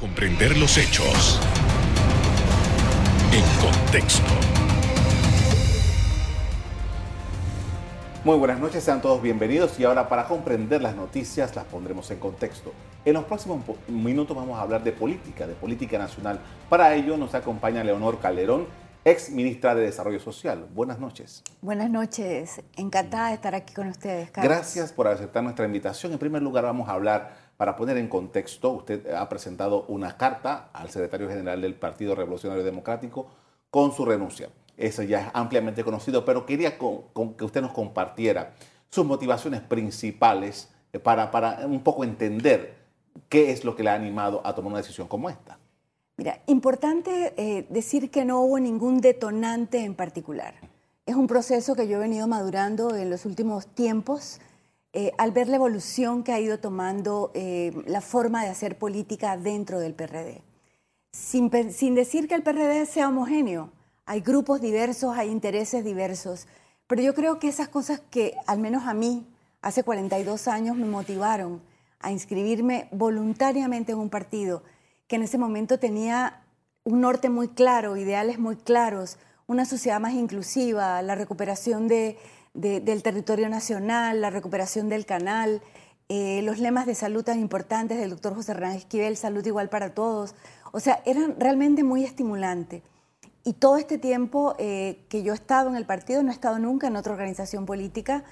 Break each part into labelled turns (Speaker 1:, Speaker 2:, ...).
Speaker 1: comprender los hechos en contexto.
Speaker 2: Muy buenas noches, sean todos bienvenidos y ahora para comprender las noticias las pondremos en contexto. En los próximos minutos vamos a hablar de política, de política nacional. Para ello nos acompaña Leonor Calderón, ex ministra de Desarrollo Social. Buenas noches.
Speaker 3: Buenas noches, encantada de estar aquí con ustedes. Carlos.
Speaker 2: Gracias por aceptar nuestra invitación. En primer lugar vamos a hablar, para poner en contexto, usted ha presentado una carta al secretario general del Partido Revolucionario Democrático con su renuncia. Eso ya es ampliamente conocido, pero quería que usted nos compartiera sus motivaciones principales eh, para, para un poco entender qué es lo que le ha animado a tomar una decisión como esta.
Speaker 3: Mira, importante eh, decir que no hubo ningún detonante en particular. Es un proceso que yo he venido madurando en los últimos tiempos eh, al ver la evolución que ha ido tomando eh, la forma de hacer política dentro del PRD. Sin, sin decir que el PRD sea homogéneo, hay grupos diversos, hay intereses diversos, pero yo creo que esas cosas que al menos a mí hace 42 años me motivaron a inscribirme voluntariamente en un partido, que en ese momento tenía un norte muy claro, ideales muy claros, una sociedad más inclusiva, la recuperación de, del territorio nacional, la recuperación del canal, eh, los lemas de salud tan importantes del doctor José Hernán Esquivel, salud igual para todos. O sea, eran realmente muy estimulantes. Y todo este tiempo eh, que yo he estado en el partido, no he estado nunca en otra organización política,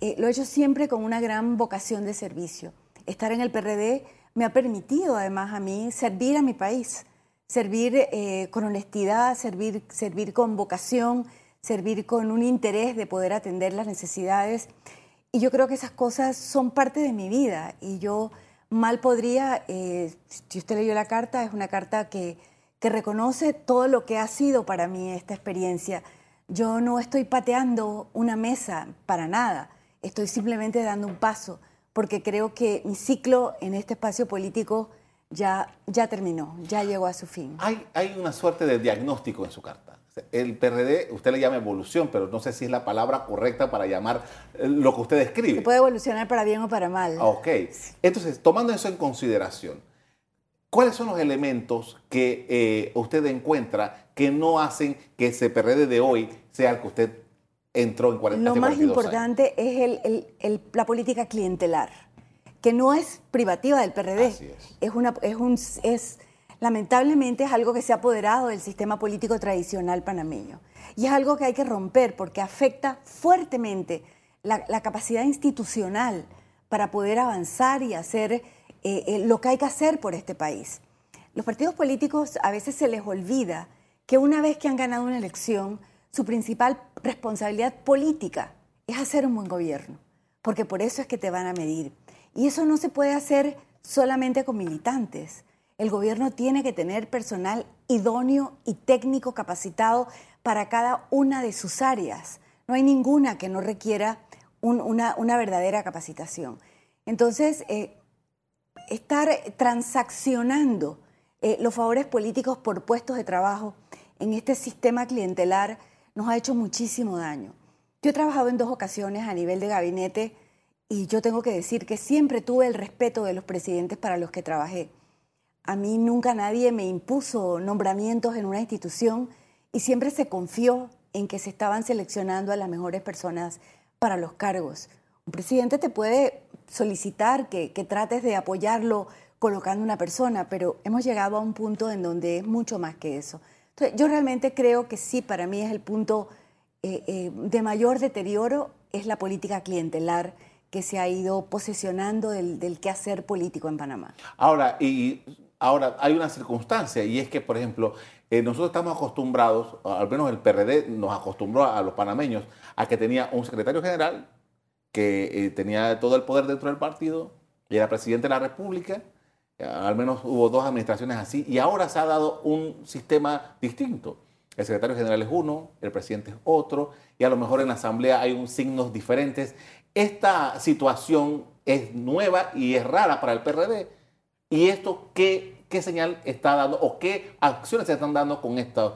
Speaker 3: eh, lo he hecho siempre con una gran vocación de servicio. Estar en el PRD me ha permitido además a mí servir a mi país, servir con honestidad, servir, servir con vocación, servir con un interés de poder atender las necesidades. Y yo creo que esas cosas son parte de mi vida y yo mal podría, eh, si usted leyó la carta, es una carta que, que reconoce todo lo que ha sido para mí esta experiencia. Yo no estoy pateando una mesa para nada, estoy simplemente dando un paso porque creo que mi ciclo en este espacio político ya, ya terminó, ya llegó a su fin.
Speaker 2: Hay, hay una suerte de diagnóstico en su carta. El PRD, usted le llama evolución, pero no sé si es la palabra correcta para llamar eh, lo que usted describe.
Speaker 3: puede evolucionar para bien o para mal.
Speaker 2: Ok. Entonces, tomando eso en consideración, ¿cuáles son los elementos que eh, usted encuentra que no hacen que ese PRD de hoy sea el que usted entró en 40
Speaker 3: Lo más importante es la política clientelar, que no es privativa del PRD. es. una, es, un, es lamentablemente es algo que se ha apoderado del sistema político tradicional panameño. Y es algo que hay que romper porque afecta fuertemente la, capacidad institucional para poder avanzar y hacer eh, eh, lo que hay que hacer por este país. Los partidos políticos a veces se les olvida que una vez que han ganado una elección, su principal responsabilidad política es hacer un buen gobierno, porque por eso es que te van a medir. Y eso no se puede hacer solamente con militantes. El gobierno tiene que tener personal idóneo y técnico capacitado para cada una de sus áreas. No hay ninguna que no requiera una, verdadera capacitación. Entonces, eh, estar transaccionando eh, los favores políticos por puestos de trabajo en este sistema clientelar nos ha hecho muchísimo daño. Yo he trabajado en dos ocasiones a nivel de gabinete y yo tengo que decir que siempre tuve el respeto de los presidentes para los que trabajé. A mí nunca nadie me impuso nombramientos en una institución y siempre se confió en que se estaban seleccionando a las mejores personas para los cargos. Un presidente te puede solicitar que, trates de apoyarlo colocando una persona, pero hemos llegado a un punto en donde es mucho más que eso yo realmente creo que sí, para mí es el punto eh, eh, de mayor deterioro, es la política clientelar que se ha ido posesionando del, quehacer político en Panamá.
Speaker 2: Ahora, y ahora hay una circunstancia, y es que, por ejemplo, eh, nosotros estamos acostumbrados, al menos el PRD nos acostumbró a, los panameños, a que tenía un secretario general que tenía todo el poder dentro del partido, y era presidente de la República, al menos hubo dos administraciones así, y ahora se ha dado un sistema distinto. El secretario general es uno, el presidente es otro, y a lo mejor en la asamblea hay un signos diferentes. Esta situación es nueva y es rara para el PRD. ¿Y esto qué, qué señal está dando o qué acciones se están dando con esta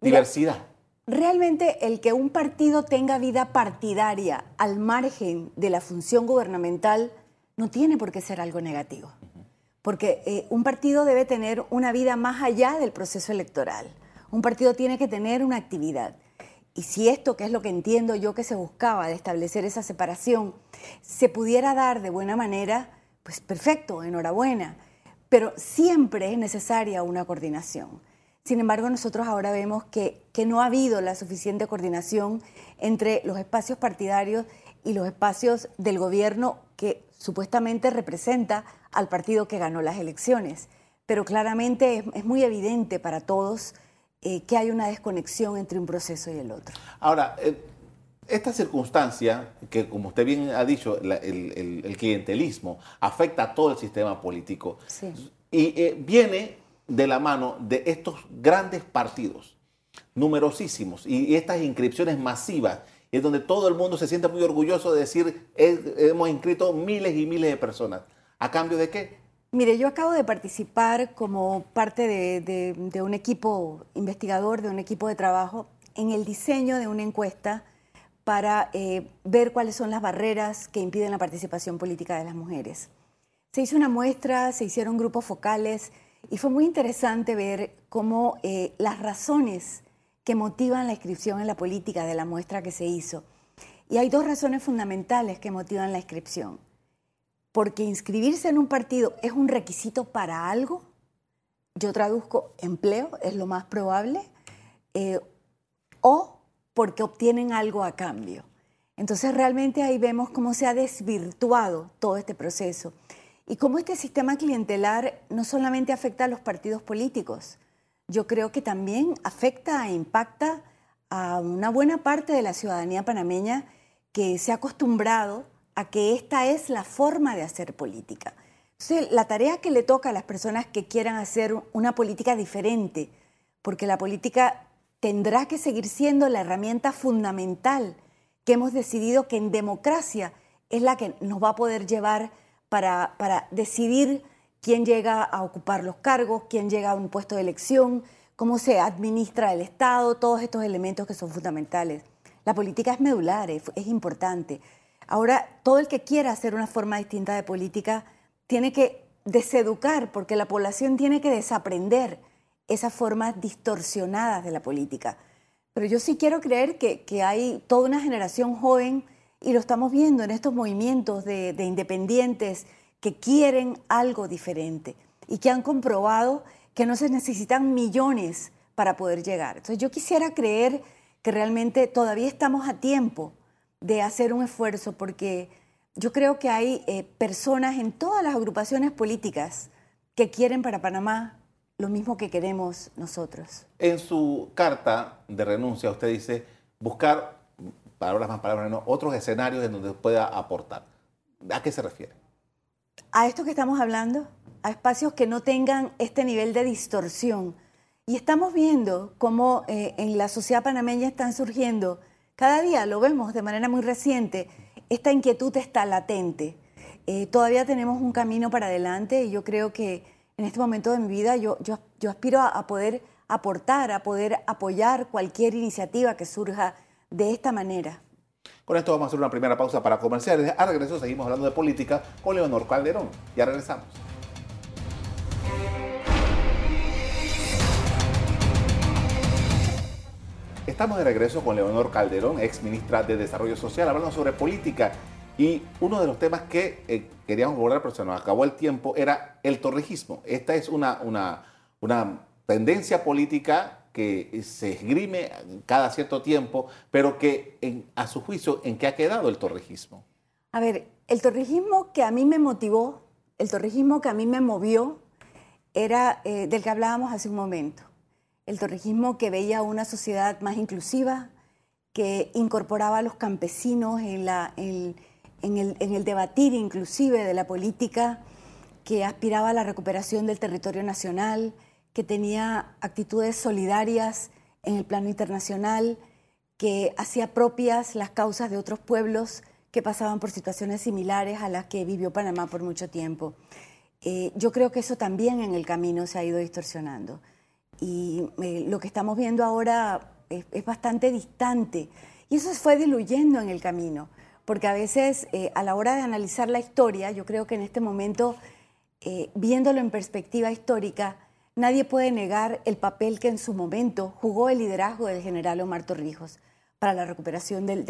Speaker 2: diversidad?
Speaker 3: realmente el que un partido tenga vida partidaria al margen de la función gubernamental no tiene por qué ser algo negativo porque eh, un partido debe tener una vida más allá del proceso electoral. Un partido tiene que tener una actividad. Y si esto, que es lo que entiendo yo que se buscaba de establecer esa separación, se pudiera dar de buena manera, pues perfecto, enhorabuena. Pero siempre es necesaria una coordinación. Sin embargo, nosotros ahora vemos que, que no ha habido la suficiente coordinación entre los espacios partidarios y los espacios del gobierno que supuestamente representa al partido que ganó las elecciones. Pero claramente es, muy evidente para todos eh, que hay una desconexión entre un proceso y el otro.
Speaker 2: Ahora, eh, esta circunstancia, que como usted bien ha dicho, el, clientelismo afecta a todo el sistema político y eh, viene de la mano de estos grandes partidos, numerosísimos, y estas inscripciones masivas es donde todo el mundo se siente muy orgulloso de decir, hemos inscrito miles y miles de personas. ¿A cambio de qué?
Speaker 3: Mire, yo acabo de participar como parte de, un equipo investigador, de un equipo de trabajo, en el diseño de una encuesta para eh, ver cuáles son las barreras que impiden la participación política de las mujeres. Se hizo una muestra, se hicieron grupos focales y fue muy interesante ver cómo eh, las razones que motivan la inscripción en la política de la muestra que se hizo. Y hay dos razones fundamentales que motivan la inscripción. Porque inscribirse en un partido es un requisito para algo, yo traduzco empleo, es lo más probable, eh, o porque obtienen algo a cambio. Entonces realmente ahí vemos cómo se ha desvirtuado todo este proceso y cómo este sistema clientelar no solamente afecta a los partidos políticos, yo creo que también afecta e impacta a una buena parte de la ciudadanía panameña que se ha acostumbrado a que esta es la forma de hacer política. Entonces, la tarea que le toca a las personas que quieran hacer una política diferente, porque la política tendrá que seguir siendo la herramienta fundamental que hemos decidido que en democracia es la que nos va a poder llevar para, para decidir quién llega a ocupar los cargos, quién llega a un puesto de elección, cómo se administra el Estado, todos estos elementos que son fundamentales. La política es medular, es, importante. Ahora, todo el que quiera hacer una forma distinta de política tiene que deseducar, porque la población tiene que desaprender esas formas distorsionadas de la política. Pero yo sí quiero creer que, hay toda una generación joven, y lo estamos viendo en estos movimientos de, de independientes, que quieren algo diferente y que han comprobado que no se necesitan millones para poder llegar. Entonces yo quisiera creer que realmente todavía estamos a tiempo de hacer un esfuerzo porque yo creo que hay eh, personas en todas las agrupaciones políticas que quieren para Panamá lo mismo que queremos nosotros.
Speaker 2: En su carta de renuncia usted dice buscar, palabras más, palabras menos, otros escenarios en donde pueda aportar. ¿A qué se refiere?
Speaker 3: a esto que estamos hablando, a espacios que no tengan este nivel de distorsión. Y estamos viendo cómo eh, en la sociedad panameña están surgiendo, cada día lo vemos de manera muy reciente, esta inquietud está latente. Eh, todavía tenemos un camino para adelante y yo creo que en este momento de mi vida yo, yo, yo aspiro a poder aportar, a poder apoyar cualquier iniciativa que surja de esta manera.
Speaker 2: Con esto vamos a hacer una primera pausa para comerciales. A regreso seguimos hablando de política con Leonor Calderón. Ya regresamos. Estamos de regreso con Leonor Calderón, ex ministra de Desarrollo Social, hablando sobre política. Y uno de los temas que eh, queríamos abordar, pero se nos acabó el tiempo, era el torrijismo. Esta es una, una, una tendencia política que se esgrime cada cierto tiempo, pero que a su juicio, ¿en qué ha quedado el torrijismo?
Speaker 3: A ver, el torrijismo que a mí me motivó, el torrijismo que a mí me movió, era eh, del que hablábamos hace un momento. El torrijismo que veía una sociedad más inclusiva, que incorporaba a los campesinos en, la, en, en el debatir inclusive de la política, que aspiraba a la recuperación del territorio nacional, que tenía actitudes solidarias en el plano internacional, que hacía propias las causas de otros pueblos que pasaban por situaciones similares a las que vivió Panamá por mucho tiempo. Eh, yo creo que eso también en el camino se ha ido distorsionando. Y eh, lo que estamos viendo ahora es, bastante distante. Y eso se fue diluyendo en el camino, porque a veces eh, a la hora de analizar la historia, yo creo que en este momento eh, viéndolo en perspectiva histórica, nadie puede negar el papel que en su momento jugó el liderazgo del general Omar Torrijos para la recuperación del,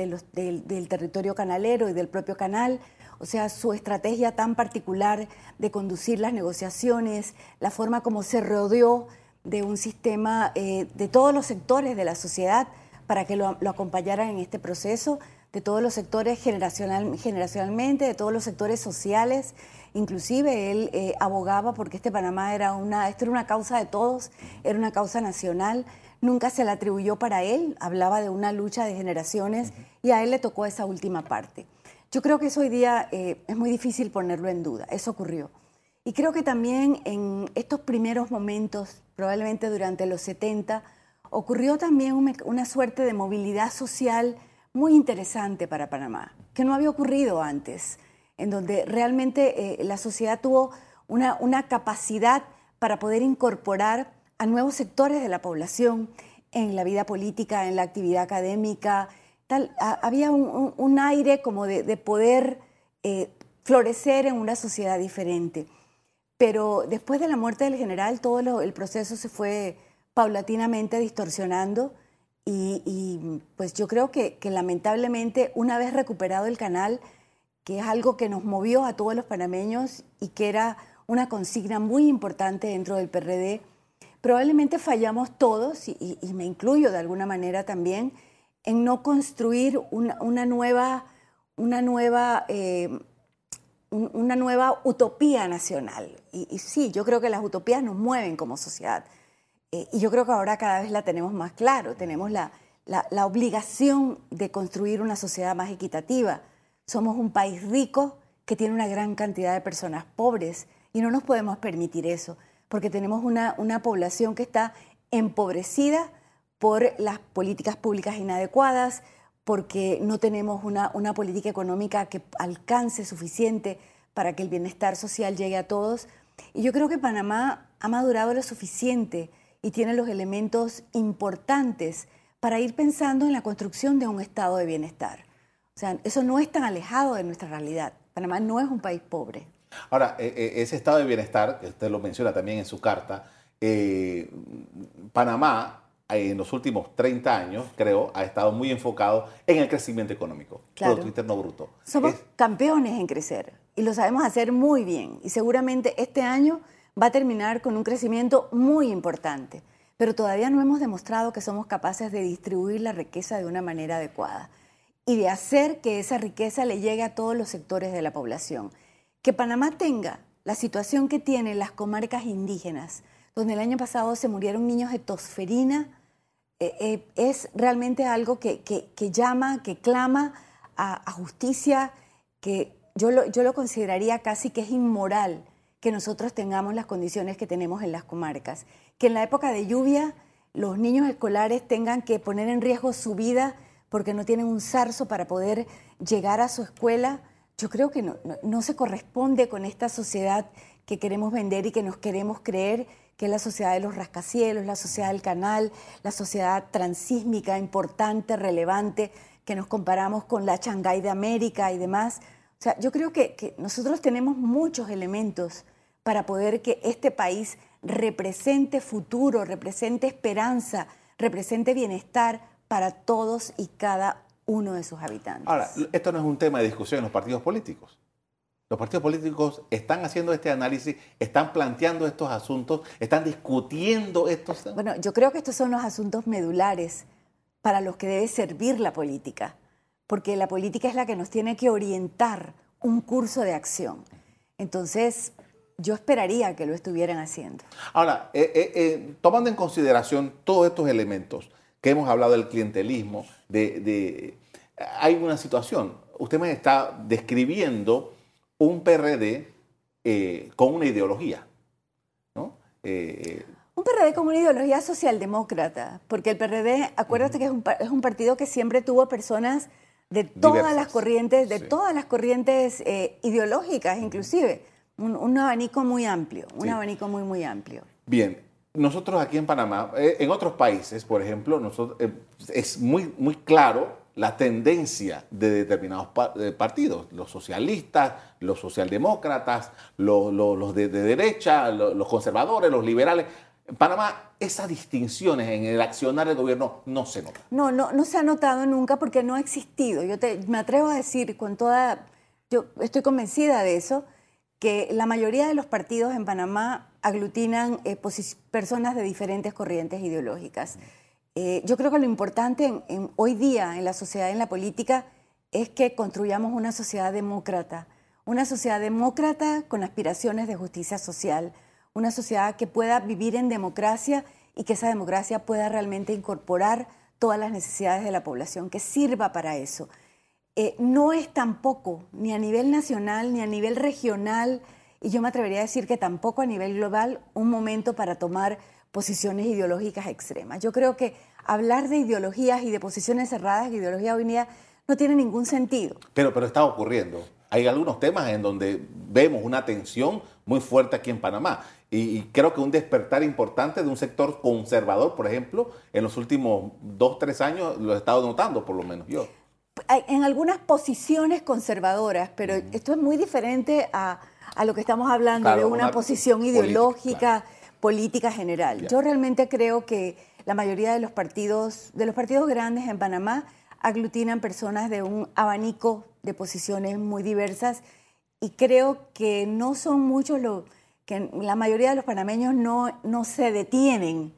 Speaker 3: territorio canalero y del propio canal, o sea, su estrategia tan particular de conducir las negociaciones, la forma como se rodeó de un sistema eh, de todos los sectores de la sociedad para que lo, acompañaran en este proceso, de todos los sectores generacional, generacionalmente, de todos los sectores sociales. Inclusive él eh, abogaba porque este Panamá era una, esto era una causa de todos, era una causa nacional. Nunca se la atribuyó para él, hablaba de una lucha de generaciones y a él le tocó esa última parte. Yo creo que eso hoy día eh, es muy difícil ponerlo en duda, eso ocurrió. Y creo que también en estos primeros momentos, probablemente durante los 70, ocurrió también una suerte de movilidad social muy interesante para Panamá, que no había ocurrido antes, en donde realmente eh, la sociedad tuvo una, una capacidad para poder incorporar a nuevos sectores de la población en la vida política, en la actividad académica. Tal, había un, aire como de, poder eh, florecer en una sociedad diferente. Pero después de la muerte del general, todo el proceso se fue paulatinamente distorsionando y, pues yo creo que, lamentablemente una vez recuperado el canal, que es algo que nos movió a todos los panameños y que era una consigna muy importante dentro del PRD, probablemente fallamos todos, y, me incluyo de alguna manera también, en no construir una, nueva, una nueva eh, una nueva utopía nacional. Y, sí, yo creo que las utopías nos mueven como sociedad. Eh, y yo creo que ahora cada vez la tenemos más claro, tenemos la, la, obligación de construir una sociedad más equitativa. Somos un país rico que tiene una gran cantidad de personas pobres y no nos podemos permitir eso, porque tenemos una, una población que está empobrecida por las políticas públicas inadecuadas, porque no tenemos una, una política económica que alcance suficiente para que el bienestar social llegue a todos. Y yo creo que Panamá ha madurado lo suficiente y tiene los elementos importantes para ir pensando en la construcción de un estado de bienestar. O sea, eso no es tan alejado de nuestra realidad. Panamá no es un país pobre.
Speaker 2: Ahora, e, e, ese estado de bienestar, que usted lo menciona también en su carta, eh, Panamá en los últimos 30 años, creo, ha estado muy enfocado en el crecimiento económico, claro. Producto Interno Bruto.
Speaker 3: Somos campeones en crecer y lo sabemos hacer muy bien. Y seguramente este año va a terminar con un crecimiento muy importante, pero todavía no hemos demostrado que somos capaces de distribuir la riqueza de una manera adecuada y de hacer que esa riqueza le llegue a todos los sectores de la población. Que Panamá tenga la situación que tienen las comarcas indígenas, donde el año pasado se murieron niños de tosferina, eh, eh, es realmente algo que, llama, que clama a, justicia, que yo yo lo consideraría casi que es inmoral que nosotros tengamos las condiciones que tenemos en las comarcas. Que en la época de lluvia los niños escolares tengan que poner en riesgo su vida porque no tienen un zarzo para poder llegar a su escuela, yo creo que no, se corresponde con esta sociedad que queremos vender y que nos queremos creer, que es la sociedad de los rascacielos, la sociedad del canal, la sociedad transísmica, importante, relevante, que nos comparamos con la Shanghái de América y demás. O sea, yo creo que, que nosotros tenemos muchos elementos para poder que este país represente futuro, represente esperanza, represente bienestar para todos y cada uno de sus habitantes.
Speaker 2: Ahora, esto no es un tema de discusión en los partidos políticos. Los partidos políticos están haciendo este análisis, están planteando estos asuntos, están discutiendo estos temas.
Speaker 3: Bueno, yo creo que estos son los asuntos medulares para los que debe servir la política, porque la política es la que nos tiene que orientar un curso de acción. Entonces, yo esperaría que lo estuvieran haciendo.
Speaker 2: Ahora, eh, eh, eh, tomando en consideración todos estos elementos que hemos hablado del clientelismo, de, hay una situación. Usted me está describiendo un PRD con una ideología, ¿no?
Speaker 3: un PRD con una ideología socialdemócrata, porque el PRD, acuérdate que es un, es un, partido que siempre tuvo personas de todas las corrientes, de todas las corrientes ideológicas, inclusive un, abanico muy amplio, un abanico muy, muy amplio.
Speaker 2: Bien, nosotros aquí en Panamá, eh, en otros países, por ejemplo, nosotros, eh, es muy, muy claro la tendencia de determinados partidos, los socialistas, los socialdemócratas, los, de, derecha, los, conservadores, los liberales. En Panamá esas distinciones en el accionar del gobierno no se notan.
Speaker 3: No, no, no se ha notado nunca porque no ha existido. Yo te, me atrevo a decir con toda, yo estoy convencida de eso, que la mayoría de los partidos en Panamá aglutinan eh, personas de diferentes corrientes ideológicas. Eh, yo creo que lo importante en, hoy día en la sociedad, en la política, es que construyamos una sociedad demócrata, una sociedad demócrata con aspiraciones de justicia social, una sociedad que pueda vivir en democracia y que esa democracia pueda realmente incorporar todas las necesidades de la población, que sirva para eso. Eh, no es tampoco, ni a nivel nacional, ni a nivel regional, y yo me atrevería a decir que tampoco a nivel global, un momento para tomar posiciones ideológicas extremas. Yo creo que hablar de ideologías y de posiciones cerradas, de ideología unida, no tiene ningún sentido.
Speaker 2: Pero, pero está ocurriendo. Hay algunos temas en donde vemos una tensión muy fuerte aquí en Panamá. Y, creo que un despertar importante de un sector conservador, por ejemplo, en los últimos dos, tres años lo he estado notando, por lo menos yo
Speaker 3: en algunas posiciones conservadoras, pero esto es muy diferente a, lo que estamos hablando de una, posición ideológica, política, general. Yo realmente creo que la mayoría de los partidos, de los partidos grandes en Panamá, aglutinan personas de un abanico de posiciones muy diversas y creo que no son muchos los que la mayoría de los panameños no, no se detienen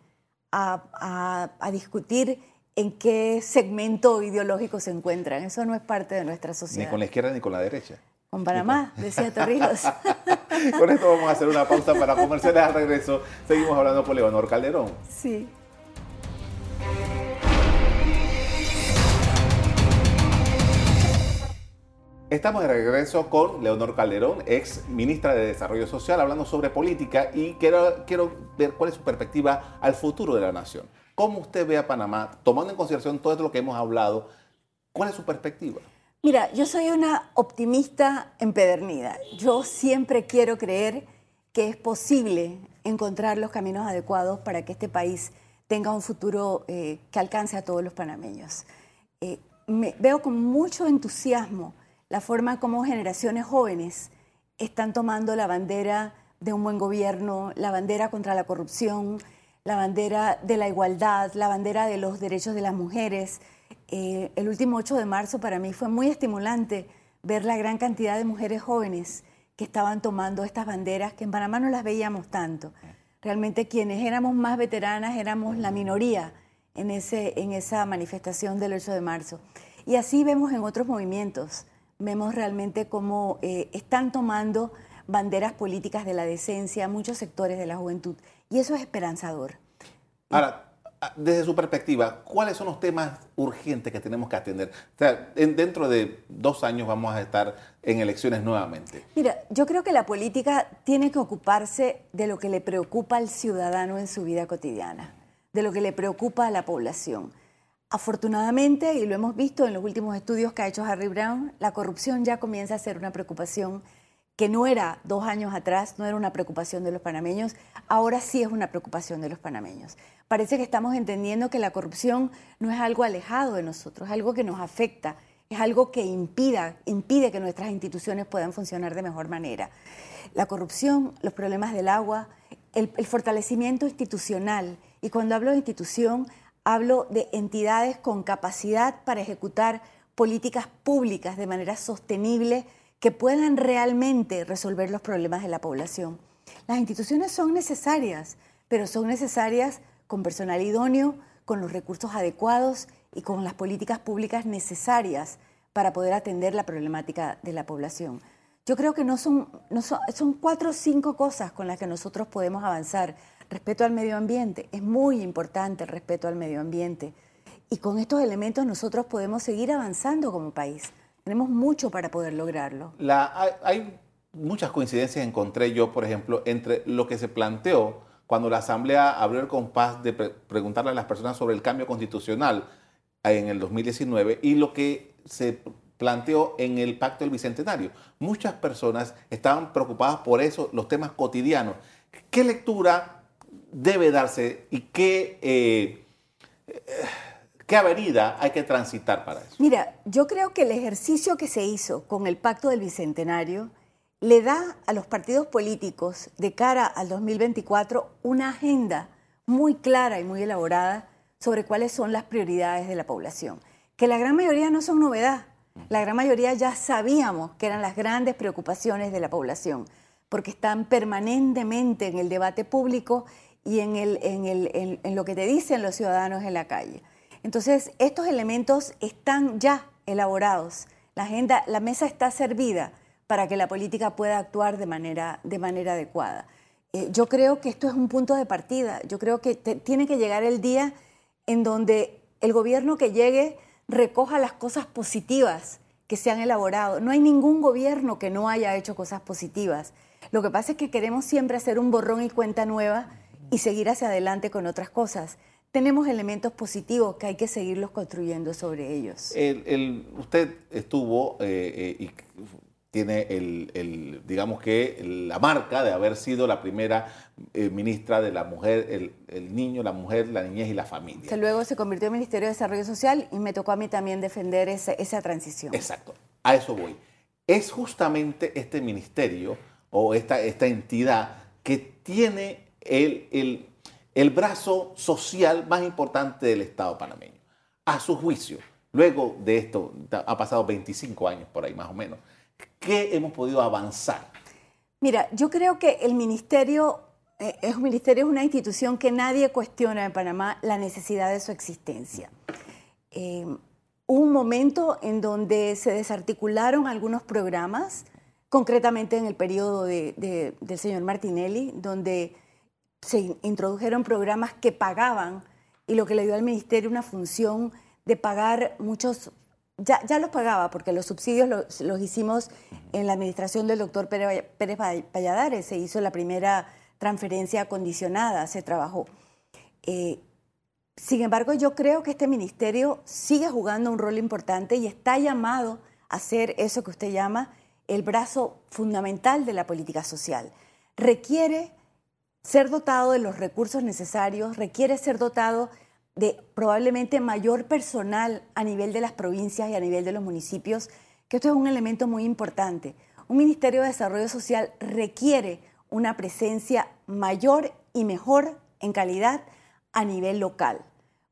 Speaker 3: a, a discutir en qué segmento ideológico se encuentran. Eso no es parte de nuestra sociedad.
Speaker 2: Ni con la izquierda ni con la derecha.
Speaker 3: Con Panamá, decía Torrijos.
Speaker 2: con esto vamos a hacer una pausa para comerciales al regreso. Seguimos hablando con Leonor Calderón.
Speaker 3: Sí.
Speaker 2: Estamos de regreso con Leonor Calderón, ex ministra de Desarrollo Social, hablando sobre política y quiero, quiero ver cuál es su perspectiva al futuro de la nación. ¿Cómo usted ve a Panamá, tomando en consideración todo lo que hemos hablado? ¿Cuál es su perspectiva?
Speaker 3: Mira, yo soy una optimista empedernida. Yo siempre quiero creer que es posible encontrar los caminos adecuados para que este país tenga un futuro eh, que alcance a todos los panameños. Eh, veo con mucho entusiasmo la forma como generaciones jóvenes están tomando la bandera de un buen gobierno, la bandera contra la corrupción, la bandera de la igualdad, la bandera de los derechos de las mujeres. Eh, el último 8 de marzo para mí fue muy estimulante ver la gran cantidad de mujeres jóvenes que estaban tomando estas banderas, que en Panamá no las veíamos tanto. Realmente quienes éramos más veteranas éramos la minoría en, ese, en esa manifestación del 8 de marzo. Y así vemos en otros movimientos, vemos realmente cómo eh, están tomando banderas políticas de la decencia muchos sectores de la juventud. Y eso es esperanzador.
Speaker 2: Ahora, desde su perspectiva, ¿cuáles son los temas urgentes que tenemos que atender? O sea, dentro de dos años vamos a estar en elecciones nuevamente.
Speaker 3: Mira, yo creo que la política tiene que ocuparse de lo que le preocupa al ciudadano en su vida cotidiana, de lo que le preocupa a la población. Afortunadamente, y lo hemos visto en los últimos estudios que ha hecho Harry Brown, la corrupción ya comienza a ser una preocupación que no era dos años atrás, no era una preocupación de los panameños, ahora sí es una preocupación de los panameños. Parece que estamos entendiendo que la corrupción no es algo alejado de nosotros, es algo que nos afecta, es algo que impida, impide que nuestras instituciones puedan funcionar de mejor manera. La corrupción, los problemas del agua, el, el fortalecimiento institucional, y cuando hablo de institución, hablo de entidades con capacidad para ejecutar políticas públicas de manera sostenible, que puedan realmente resolver los problemas de la población. Las instituciones son necesarias, pero son necesarias con personal idóneo, con los recursos adecuados y con las políticas públicas necesarias para poder atender la problemática de la población. Yo creo que no son, son, son cuatro o cinco cosas con las que nosotros podemos avanzar. Respeto al medio ambiente, es muy importante el respeto al medio ambiente. Y con estos elementos nosotros podemos seguir avanzando como país. Tenemos mucho para poder lograrlo.
Speaker 2: hay, muchas coincidencias, encontré yo, por ejemplo, entre lo que se planteó cuando la Asamblea abrió el compás de preguntarle a las personas sobre el cambio constitucional en el 2019 y lo que se planteó en el Pacto del Bicentenario. Muchas personas estaban preocupadas por eso, los temas cotidianos. ¿Qué lectura debe darse y qué, eh, ¿Qué avenida hay que transitar para eso?
Speaker 3: Mira, yo creo que el ejercicio que se hizo con el Pacto del Bicentenario le da a los partidos políticos de cara al 2024 una agenda muy clara y muy elaborada sobre cuáles son las prioridades de la población, que la gran mayoría no son novedad. La gran mayoría ya sabíamos que eran las grandes preocupaciones de la población, porque están permanentemente en el debate público y en, el, en, en lo que te dicen los ciudadanos en la calle. Entonces, estos elementos están ya elaborados. La agenda, la mesa está servida para que la política pueda actuar de manera, de manera adecuada. Eh, yo creo que esto es un punto de partida. Yo creo que tiene que llegar el día en donde el gobierno que llegue recoja las cosas positivas que se han elaborado. No hay ningún gobierno que no haya hecho cosas positivas. Lo que pasa es que queremos siempre hacer un borrón y cuenta nueva y seguir hacia adelante con otras cosas tenemos elementos positivos que hay que seguirlos construyendo sobre ellos.
Speaker 2: usted estuvo eh, eh, y tiene el, digamos que la marca de haber sido la primera eh, ministra de la mujer, el, niño, la mujer, la niñez y la familia.
Speaker 3: Que luego se convirtió en Ministerio de Desarrollo Social y me tocó a mí también defender esa, esa transición.
Speaker 2: Exacto, a eso voy. Es justamente este ministerio o esta, esta entidad que tiene el, el el brazo social más importante del Estado panameño. A su juicio, luego de esto, ha pasado 25 años por ahí más o menos, ¿qué hemos podido avanzar?
Speaker 3: Mira, yo creo que el ministerio eh, es un ministerio, es una institución que nadie cuestiona en Panamá la necesidad de su existencia. Eh, un momento en donde se desarticularon algunos programas, concretamente en el periodo del señor Martinelli, donde se introdujeron programas que pagaban y lo que le dio al ministerio una función de pagar muchos, ya, ya los pagaba porque los subsidios los, hicimos en la administración del doctor Pérez, Pérez Valladares, se hizo la primera transferencia condicionada, se trabajó. Eh, sin embargo, yo creo que este ministerio sigue jugando un rol importante y está llamado a ser eso que usted llama el brazo fundamental de la política social. Requiere ser dotado de los recursos necesarios, requiere ser dotado de probablemente mayor personal a nivel de las provincias y a nivel de los municipios, que esto es un elemento muy importante. Un Ministerio de Desarrollo Social requiere una presencia mayor y mejor en calidad a nivel local.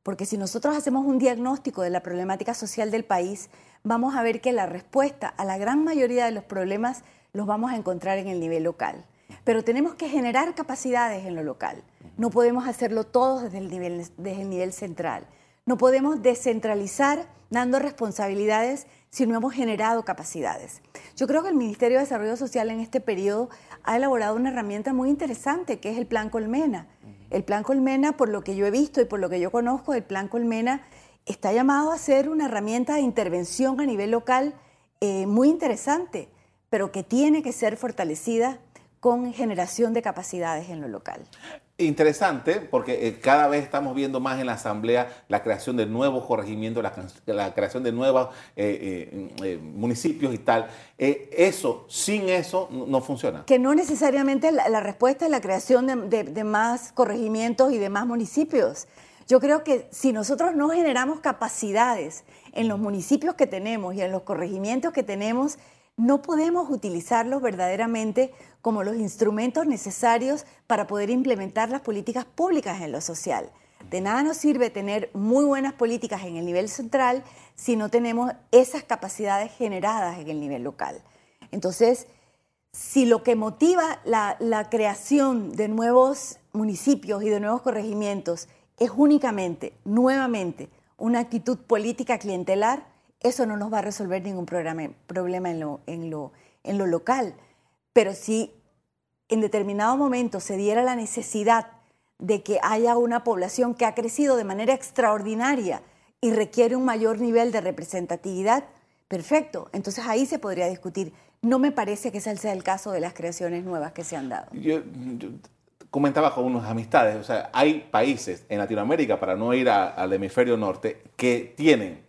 Speaker 3: Porque si nosotros hacemos un diagnóstico de la problemática social del país, vamos a ver que la respuesta a la gran mayoría de los problemas los vamos a encontrar en el nivel local. Pero tenemos que generar capacidades en lo local. No podemos hacerlo todo desde el nivel, desde el nivel central. No podemos descentralizar dando responsabilidades si no hemos generado capacidades. Yo creo que el Ministerio de Desarrollo Social en este periodo ha elaborado una herramienta muy interesante que es el Plan Colmena. El Plan Colmena, por lo que yo he visto y por lo que yo conozco, el Plan Colmena está llamado a ser una herramienta de intervención a nivel local eh, muy interesante, pero que tiene que ser fortalecida con generación de capacidades en lo local.
Speaker 2: Interesante, porque eh, cada vez estamos viendo más en la Asamblea la creación de nuevos corregimientos, la, creación de nuevos eh, eh, municipios y tal. eso, sin eso, no funciona.
Speaker 3: Que no necesariamente la, respuesta es la creación de, de más corregimientos y de más municipios. Yo creo que si nosotros no generamos capacidades en los municipios que tenemos y en los corregimientos que tenemos, no podemos utilizarlos verdaderamente como los instrumentos necesarios para poder implementar las políticas públicas en lo social. De nada nos sirve tener muy buenas políticas en el nivel central si no tenemos esas capacidades generadas en el nivel local. Entonces, si lo que motiva la, creación de nuevos municipios y de nuevos corregimientos es únicamente, nuevamente, una actitud política clientelar, eso no nos va a resolver ningún problema en lo, local. Pero si en determinado momento se diera la necesidad de que haya una población que ha crecido de manera extraordinaria y requiere un mayor nivel de representatividad, perfecto, entonces ahí se podría discutir. No me parece que ese sea el caso de las creaciones nuevas que se han dado.
Speaker 2: Yo, comentaba con unas amistades, o sea, hay países en Latinoamérica, para no ir al hemisferio norte, que tienen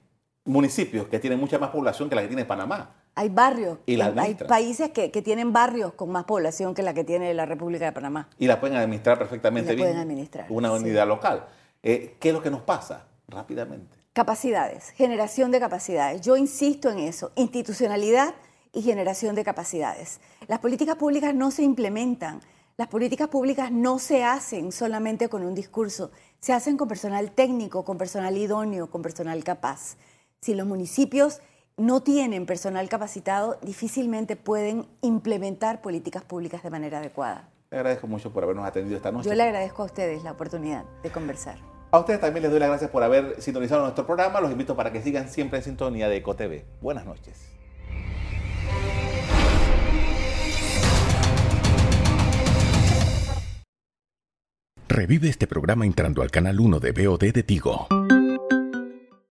Speaker 2: municipios que tienen mucha más población que la que tiene Panamá.
Speaker 3: Hay barrios, hay países que, tienen barrios con más población que la que tiene la República de Panamá.
Speaker 2: Y la pueden administrar perfectamente
Speaker 3: bien. Pueden administrar.
Speaker 2: Una unidad local. Eh, ¿Qué es lo que nos pasa? Rápidamente.
Speaker 3: Capacidades, generación de capacidades. Yo insisto en eso, institucionalidad y generación de capacidades. Las políticas públicas no se implementan, las políticas públicas no se hacen solamente con un discurso, se hacen con personal técnico, con personal idóneo, con personal capaz. Si los municipios no tienen personal capacitado, difícilmente pueden implementar políticas públicas de manera adecuada.
Speaker 2: Le agradezco mucho por habernos atendido esta noche.
Speaker 3: Yo le agradezco a ustedes la oportunidad de conversar.
Speaker 2: A ustedes también les doy las gracias por haber sintonizado nuestro programa. Los invito para que sigan siempre en sintonía de EcoTV. Buenas noches.
Speaker 1: Revive este programa entrando al canal 1 de BOD de Tigo.